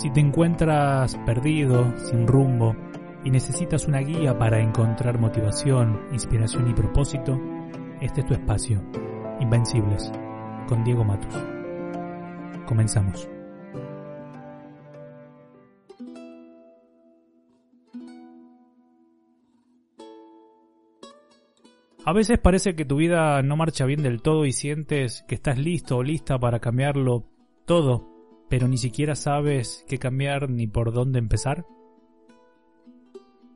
Si te encuentras perdido, sin rumbo, y necesitas una guía para encontrar motivación, inspiración y propósito, este es tu espacio. Invencibles, con Diego Matos. Comenzamos. A veces parece que tu vida no marcha bien del todo y sientes que estás listo o lista para cambiarlo todo, pero ni siquiera sabes qué cambiar ni por dónde empezar.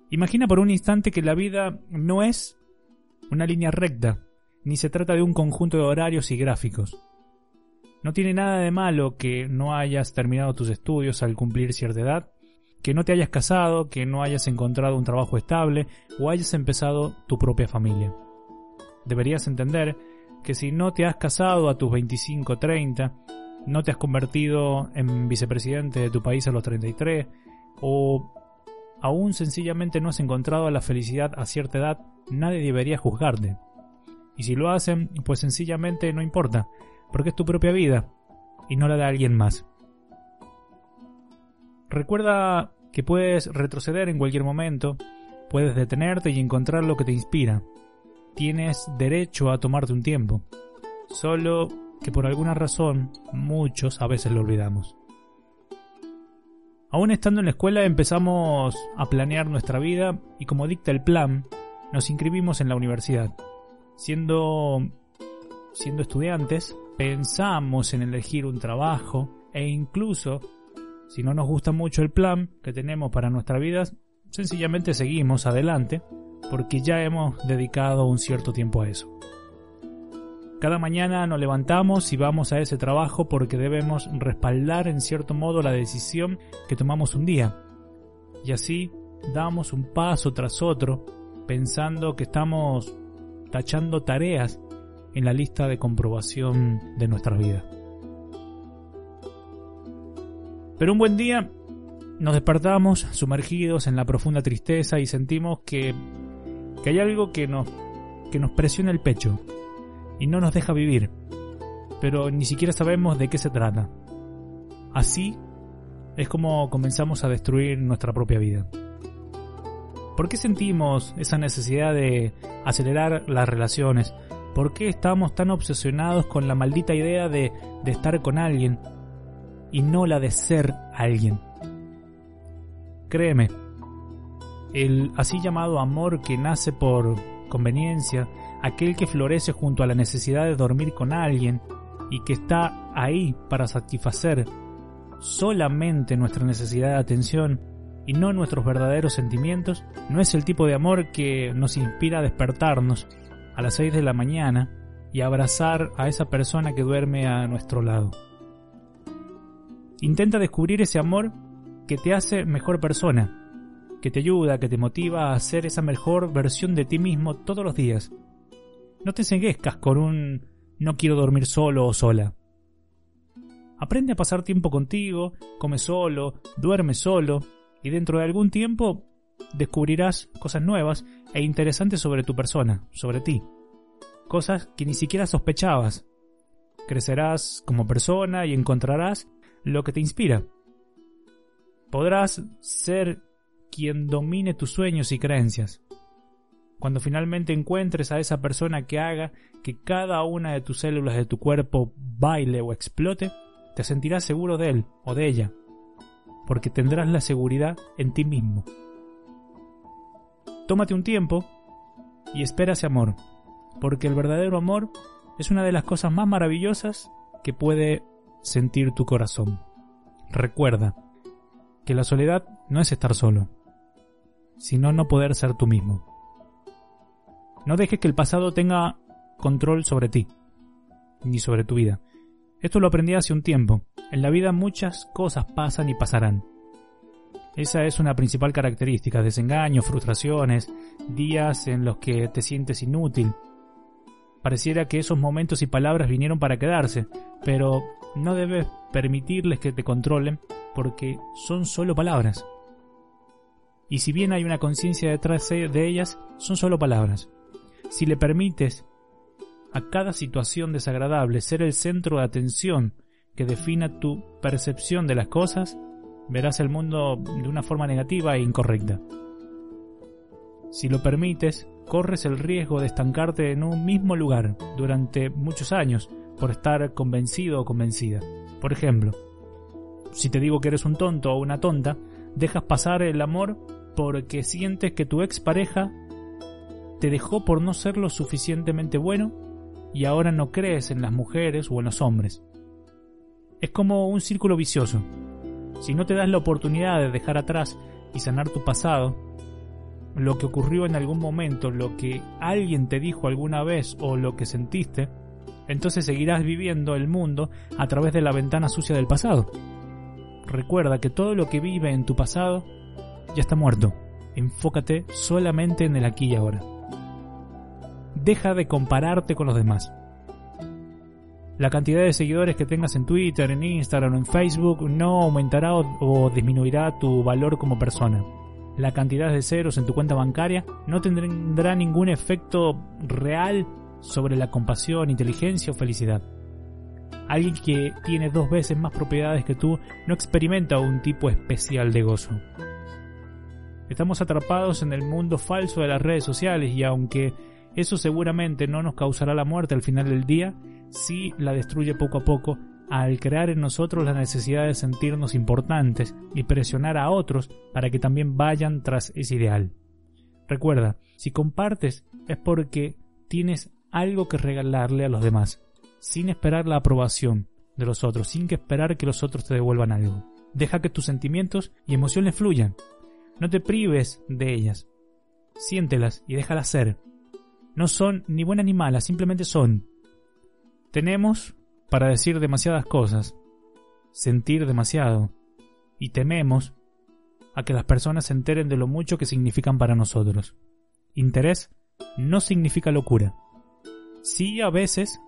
Imagina por un instante que la vida no es una línea recta, ni se trata de un conjunto de horarios y gráficos. No tiene nada de malo que no hayas terminado tus estudios al cumplir cierta edad, que no te hayas casado, que no hayas encontrado un trabajo estable o hayas empezado tu propia familia deberías entender que si no te has casado a tus 25 30, no te has convertido en vicepresidente de tu país a los 33, o aún sencillamente no has encontrado la felicidad a cierta edad, nadie debería juzgarte. Y si lo hacen, pues sencillamente no importa, porque es tu propia vida y no la de alguien más. Recuerda que puedes retroceder en cualquier momento, puedes detenerte y encontrar lo que te inspira, tienes derecho a tomarte un tiempo. Solo que por alguna razón muchos a veces lo olvidamos. Aún estando en la escuela empezamos a planear nuestra vida y como dicta el plan, nos inscribimos en la universidad. Siendo siendo estudiantes, pensamos en elegir un trabajo e incluso si no nos gusta mucho el plan que tenemos para nuestra vida, sencillamente seguimos adelante porque ya hemos dedicado un cierto tiempo a eso. Cada mañana nos levantamos y vamos a ese trabajo porque debemos respaldar en cierto modo la decisión que tomamos un día. Y así damos un paso tras otro pensando que estamos tachando tareas en la lista de comprobación de nuestra vida. Pero un buen día nos despertamos sumergidos en la profunda tristeza y sentimos que que hay algo que nos, que nos presiona el pecho y no nos deja vivir, pero ni siquiera sabemos de qué se trata. Así es como comenzamos a destruir nuestra propia vida. ¿Por qué sentimos esa necesidad de acelerar las relaciones? ¿Por qué estamos tan obsesionados con la maldita idea de, de estar con alguien y no la de ser alguien? Créeme, el así llamado amor que nace por conveniencia, aquel que florece junto a la necesidad de dormir con alguien y que está ahí para satisfacer solamente nuestra necesidad de atención y no nuestros verdaderos sentimientos, no es el tipo de amor que nos inspira a despertarnos a las 6 de la mañana y abrazar a esa persona que duerme a nuestro lado. Intenta descubrir ese amor que te hace mejor persona, que te ayuda, que te motiva a ser esa mejor versión de ti mismo todos los días. No te enseguezcas con un no quiero dormir solo o sola. Aprende a pasar tiempo contigo, come solo, duerme solo, y dentro de algún tiempo descubrirás cosas nuevas e interesantes sobre tu persona, sobre ti. Cosas que ni siquiera sospechabas. Crecerás como persona y encontrarás lo que te inspira. Podrás ser quien domine tus sueños y creencias. Cuando finalmente encuentres a esa persona que haga que cada una de tus células de tu cuerpo baile o explote, te sentirás seguro de él o de ella, porque tendrás la seguridad en ti mismo. Tómate un tiempo y espera ese amor, porque el verdadero amor es una de las cosas más maravillosas que puede sentir tu corazón. Recuerda que la soledad no es estar solo, sino no poder ser tú mismo. No dejes que el pasado tenga control sobre ti, ni sobre tu vida. Esto lo aprendí hace un tiempo. En la vida muchas cosas pasan y pasarán. Esa es una principal característica, desengaños, frustraciones, días en los que te sientes inútil. Pareciera que esos momentos y palabras vinieron para quedarse, pero no debes permitirles que te controlen porque son solo palabras. Y si bien hay una conciencia detrás de ellas, son solo palabras. Si le permites a cada situación desagradable ser el centro de atención que defina tu percepción de las cosas, verás el mundo de una forma negativa e incorrecta. Si lo permites, corres el riesgo de estancarte en un mismo lugar durante muchos años por estar convencido o convencida. Por ejemplo, si te digo que eres un tonto o una tonta, dejas pasar el amor porque sientes que tu expareja te dejó por no ser lo suficientemente bueno y ahora no crees en las mujeres o en los hombres. Es como un círculo vicioso. Si no te das la oportunidad de dejar atrás y sanar tu pasado, lo que ocurrió en algún momento, lo que alguien te dijo alguna vez o lo que sentiste, entonces seguirás viviendo el mundo a través de la ventana sucia del pasado. Recuerda que todo lo que vive en tu pasado ya está muerto. Enfócate solamente en el aquí y ahora. Deja de compararte con los demás. La cantidad de seguidores que tengas en Twitter, en Instagram o en Facebook no aumentará o, disminuirá tu valor como persona. La cantidad de ceros en tu cuenta bancaria no tendrá ningún efecto real sobre la compasión, inteligencia o felicidad. Alguien que tiene dos veces más propiedades que tú no experimenta un tipo especial de gozo. Estamos atrapados en el mundo falso de las redes sociales y aunque eso seguramente no nos causará la muerte al final del día, sí la destruye poco a poco al crear en nosotros la necesidad de sentirnos importantes y presionar a otros para que también vayan tras ese ideal. Recuerda, si compartes es porque tienes algo que regalarle a los demás, sin esperar la aprobación de los otros, sin que esperar que los otros te devuelvan algo. Deja que tus sentimientos y emociones fluyan. No te prives de ellas. Siéntelas y déjalas ser. No son ni buenas ni malas, simplemente son. Tenemos para decir demasiadas cosas, sentir demasiado, y tememos a que las personas se enteren de lo mucho que significan para nosotros. Interés no significa locura. Sí, a veces,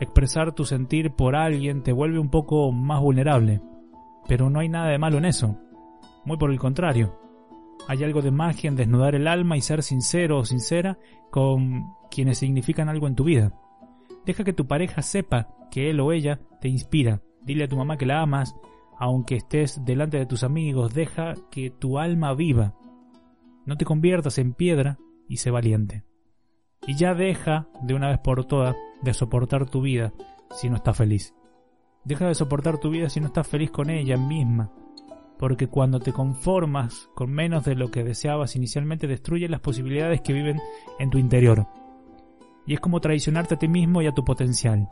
expresar tu sentir por alguien te vuelve un poco más vulnerable, pero no hay nada de malo en eso. Muy por el contrario. Hay algo de magia en desnudar el alma y ser sincero o sincera con quienes significan algo en tu vida. Deja que tu pareja sepa que él o ella te inspira. Dile a tu mamá que la amas, aunque estés delante de tus amigos. Deja que tu alma viva. No te conviertas en piedra y sé valiente. Y ya deja, de una vez por todas, de soportar tu vida si no estás feliz. Deja de soportar tu vida si no estás feliz con ella misma. Porque cuando te conformas con menos de lo que deseabas inicialmente, destruyes las posibilidades que viven en tu interior. Y es como traicionarte a ti mismo y a tu potencial.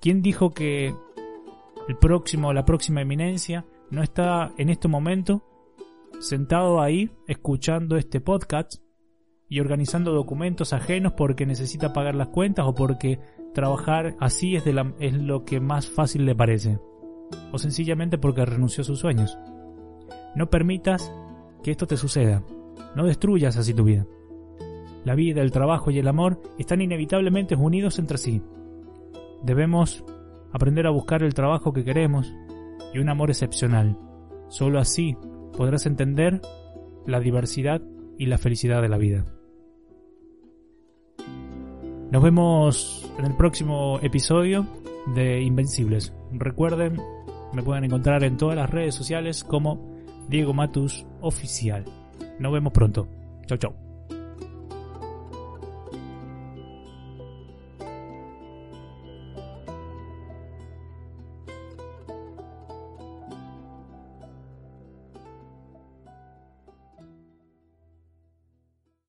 ¿Quién dijo que el próximo o la próxima eminencia no está en este momento sentado ahí escuchando este podcast y organizando documentos ajenos porque necesita pagar las cuentas o porque trabajar así es, de la, es lo que más fácil le parece. O sencillamente porque renunció a sus sueños. No permitas que esto te suceda. No destruyas así tu vida. La vida, el trabajo y el amor están inevitablemente unidos entre sí. Debemos aprender a buscar el trabajo que queremos y un amor excepcional. Solo así podrás entender la diversidad y la felicidad de la vida. Nos vemos en el próximo episodio de Invencibles. Recuerden, me pueden encontrar en todas las redes sociales como Diego Matus Oficial. Nos vemos pronto. Chau chau.